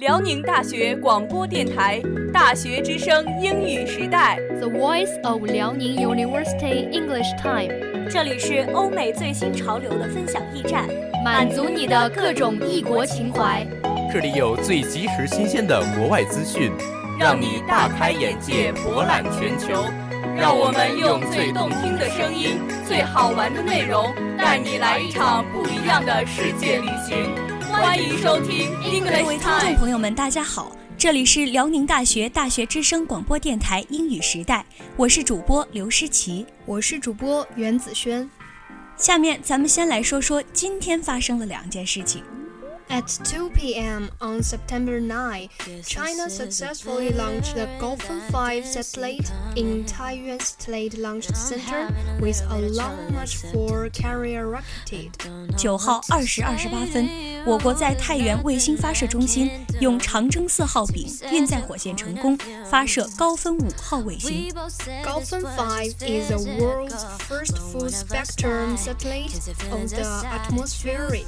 辽宁大学广播电台《大学之声英语时代》The Voice of Liaoning University English Time，这里是欧美最新潮流的分享驿站，满足你的各种异国情怀。这里有最及时新鲜的国外资讯，让你大开眼界，博览全球。让我们用最动听的声音、最好玩的内容，带你来一场不一样的世界旅行。欢迎收听 English 各位听众朋友们，大家好，这里是辽宁大学大学之声广播电台英语时代，我是主播刘诗琪，我是主播袁子轩。下面咱们先来说说今天发生的两件事情。At 2 p.m. on September 9, China successfully launched the Golfeng 5 satellite in Taiyuan Satellite Launch Center with a Long March 4 carrier rocket. 九号二时二十八分，我国在太原卫星发射中心用长征四号丙运载火箭成功发射高分五号卫星。 Golfeng 5 is the world's first full spectrum satellite of the atmospheric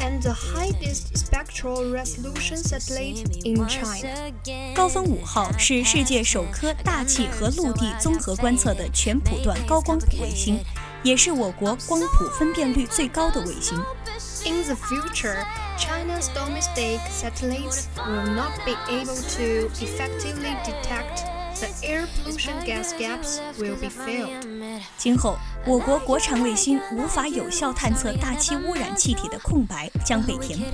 and the highest spectral resolution satellite in China. China。高分五号是世界首颗大气和陆地综合观测的全谱段高光谱卫星，也是我国光谱分辨率最高的卫星。In the future, China's domestic satellites will not be able to effectively detect the air pollution gas gaps will be filled. 今后，我国国产卫星无法有效探测大气污染气体的空白将被填补。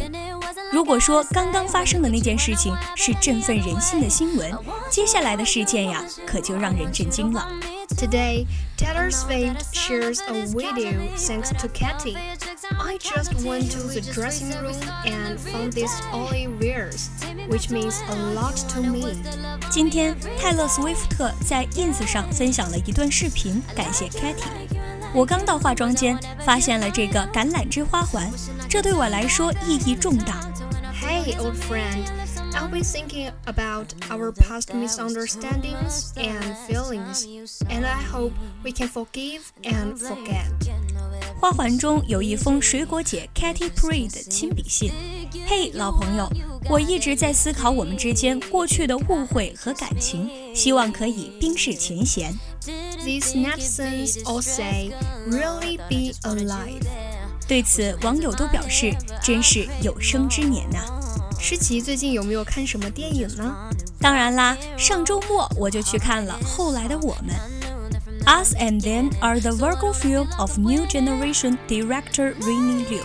如果说刚刚发生的那件事情是振奋人心的新闻，接下来的事件呀，可就让人震惊了。Today, Taylor Swift shares a video thanks to Katy. I just went to the dressing room and found these olive wears, which means a lot to me. 今天，泰勒·斯威夫特在 ins 上分享了一段视频，感谢 Katy。我刚到化妆间，发现了这个橄榄枝花环，这对我来说意义重大。 Hey, old friend. I've been thinking about our past misunderstandings and feelings, and I hope we can forgive and forget. 花环中有一封水果姐 Katy Perry 的亲笔信。嘿，老朋友，我一直在思考我们之间过去的误会和感情，希望可以冰释前嫌。These netizens all say, really be alive. 对此，网友都表示真是有生之年呐、诗琪最近有没有看什么电影呢？当然啦，上周末我就去看了《后来的我们》。Us and Them are the vocal film of New Generation director Renee Liu。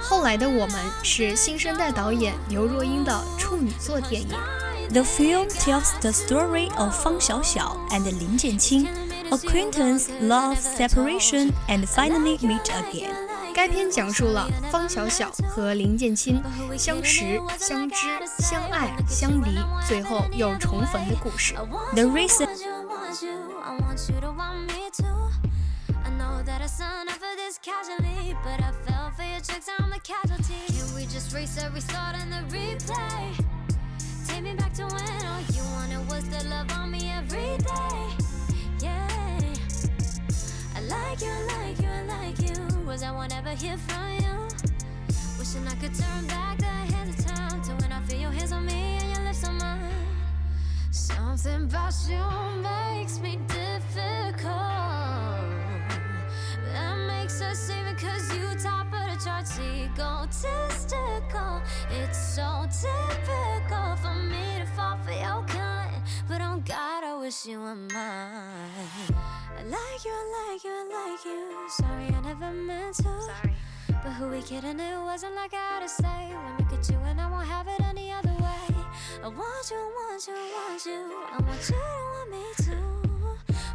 后来的我们是新生代导演刘若英的处女作电影。The film tells the story of Fang Xiaoxiao and Lin Jianqing, acquaintance, love, separation, and finally meet again. 该片讲述了方小小和林见清相识、相知、相爱、相离，最后又重逢的故事。The reason signed up for this casually, but I fell for your tricks. I'm the casualty. Can we just reset, restart, and the replay? Take me back to when all you wanted was the love on me every day. Yeah. I like you, I like you, I like you. Was I won't ever hear from you? Wishing I could turn back the hands of time to when I feel your hands on me and your lips on mine. Something about you makes me difficult. That makes cause you top of the charts, egotistical. It's so typical for me to fall for your kind. But on God, I wish you were mine. I like you, I like you, I like you. Sorry, I never meant to. Sorry. But who we kidding? It wasn't like I had to say. When look at you, and I won't have it any other way. I want you, want you, want you. I want you to want me too.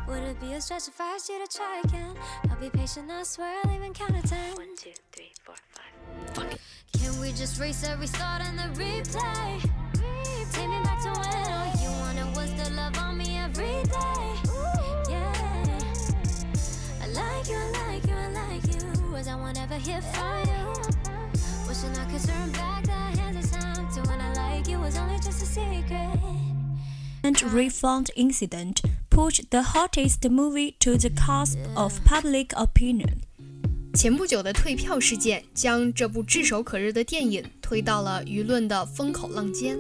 Would it be a stretch if I asked you to try again? I'll be patient, I swear I'll even count to ten. One, two, three, four, five. Can we just reset, restart, and the replay? Take me back to when all you wanted was the love on me every day. Yeah. I like you, I like you, I like you. Was I won't ever hear from you? Wishing I could turn back the hands of time to when I like you was only just a secret. refund incident pushed the hottest movie to the cusp of public opinion。前不久的退票事件将这部炙手可热的电影 推到了舆论的风口浪尖。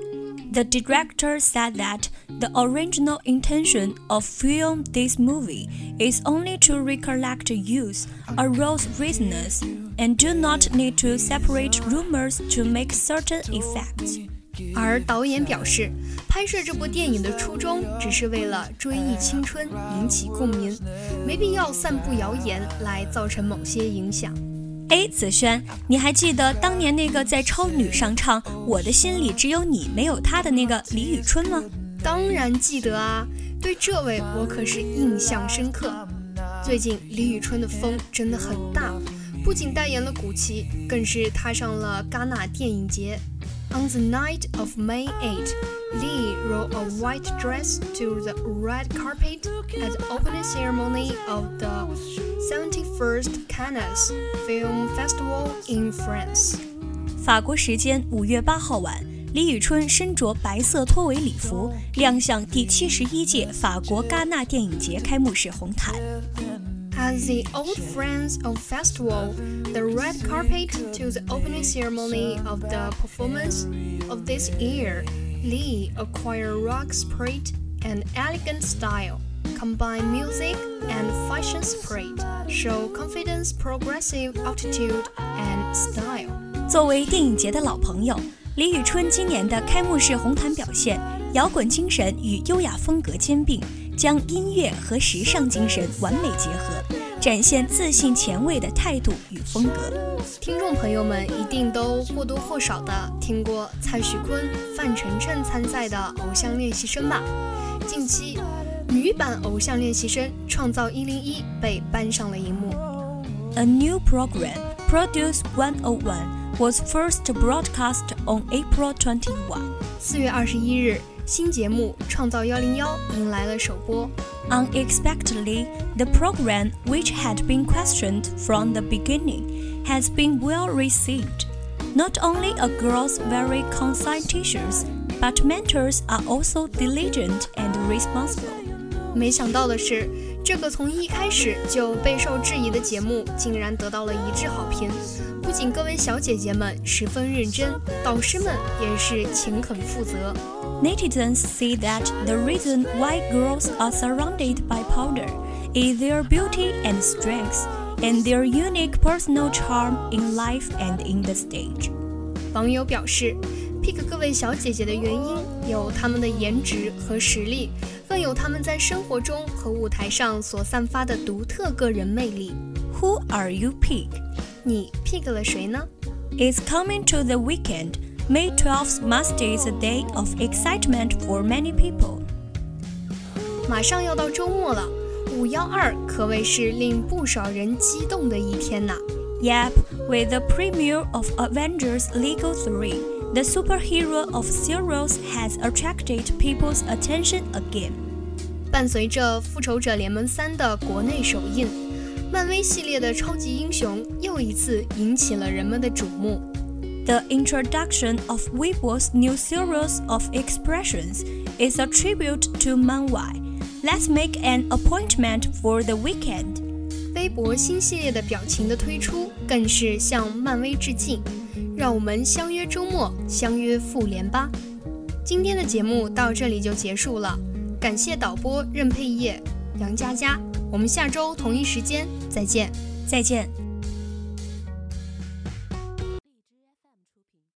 The director said that the original intention of film this movie is only to recollect youth, arouse reasoners, and do not need to separate rumors to make certain effects. 而导演表示，拍摄这部电影的初衷只是为了追忆青春，引起共鸣，没必要散布谣言来造成某些影响。哎，子轩，你还记得当年那个在超女上唱《我的心里只有你没有他》的那个李宇春吗？当然记得啊，对这位我可是印象深刻。最近李宇春的风真的很大，不仅代言了古奇，更是踏上了戛纳电影节。On the night of May 8, Lee wore a white dress to the red carpet at the opening ceremony of the 71st Cannes Film Festival in France. 法国时间五月八号晚，李宇春身着白色拖尾礼服亮相第七十一届法国戛纳电影节开幕式红毯。 As the old friends of festival, the red carpet to the opening ceremony of the performance of this year, Lee acquired rock spirit and elegant style, combine music and fashion spirit, show confidence, progressive attitude and style. 作为电影节的老朋友，李宇春今年的开幕式红毯表现，摇滚精神与优雅风格兼并。 将音乐和时尚精神完美结合，展现自信前卫的态度与风格。听众朋友们一定都或多或少的听过蔡徐坤、范丞丞参赛的《偶像练习生》吧？近期，女版《偶像练习生》创造一零一被搬上了荧幕。A new program, Produce One O One, was first broadcast on April twenty one. 四月二十一日。新节目《创造幺零幺》迎来了首播。Unexpectedly, the program, which had been questioned from the beginning, has been well received. Not only are girls very conscientious, but mentors are also diligent and responsible. 没想到的是，这个从一开始就备受质疑的节目，竟然得到了一致好评。 不仅各位小姐姐们十分认真，导师们也是勤恳负责。Netizens say that the reason why girls are surrounded by powder is their beauty and strength, and their unique personal charm in life and in the stage. 网友表示，pick 各位小姐姐的原因有她们的颜值和实力，更有她们在生活中和舞台上所散发的独特个人魅力。Who are you pick? 你 pick 了谁呢？It's coming to the weekend. May 12th must be a day of excitement for many people. 马上要到周末了，五幺二可谓是令不少人激动的一天呐。Yep, with the premiere of Avengers Lego 3, the superhero of zeros has attracted people's attention again. 伴随着《复仇者联盟三》的国内首映。 漫威系列的超级英雄又一次引起了人们的瞩目。The introduction of Weibo's new series of expressions is a tribute to Manwai. Let's make an appointment for the weekend. 微博新系列的表情的推出，更是向漫威致敬。让我们相约周末，相约复联吧。今天的节目到这里就结束了，感谢导播任佩业、杨佳佳。我们下周同一时间再见，再见。